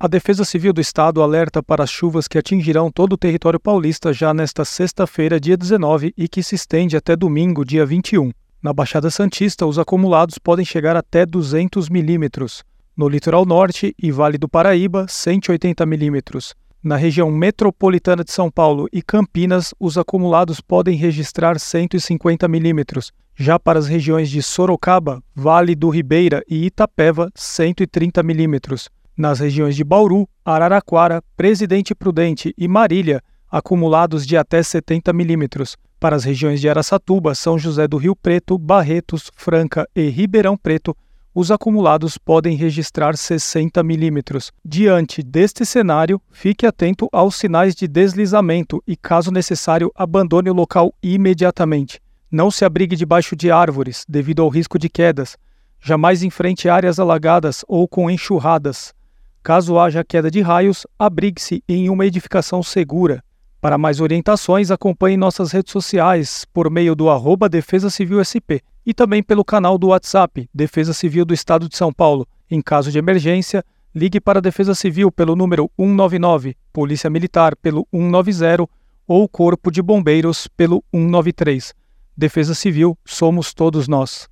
A Defesa Civil do Estado alerta para as chuvas que atingirão todo o território paulista já nesta sexta-feira, dia 19, e que se estende até domingo, dia 21. Na Baixada Santista, os acumulados podem chegar até 200 milímetros. No litoral norte e Vale do Paraíba, 180 milímetros. Na região metropolitana de São Paulo e Campinas, os acumulados podem registrar 150 milímetros. Já para as regiões de Sorocaba, Vale do Ribeira e Itapeva, 130 milímetros. Nas regiões de Bauru, Araraquara, Presidente Prudente e Marília, acumulados de até 70 milímetros. Para as regiões de Araçatuba, São José do Rio Preto, Barretos, Franca e Ribeirão Preto, os acumulados podem registrar 60 milímetros. Diante deste cenário, fique atento aos sinais de deslizamento e, caso necessário, abandone o local imediatamente. Não se abrigue debaixo de árvores, devido ao risco de quedas. Jamais enfrente áreas alagadas ou com enxurradas. Caso haja queda de raios, abrigue-se em uma edificação segura. Para mais orientações, acompanhe nossas redes sociais por meio do arroba Defesa Civil SP e também pelo canal do WhatsApp Defesa Civil do Estado de São Paulo. Em caso de emergência, ligue para a Defesa Civil pelo número 199, Polícia Militar pelo 190 ou Corpo de Bombeiros pelo 193. Defesa Civil, somos todos nós.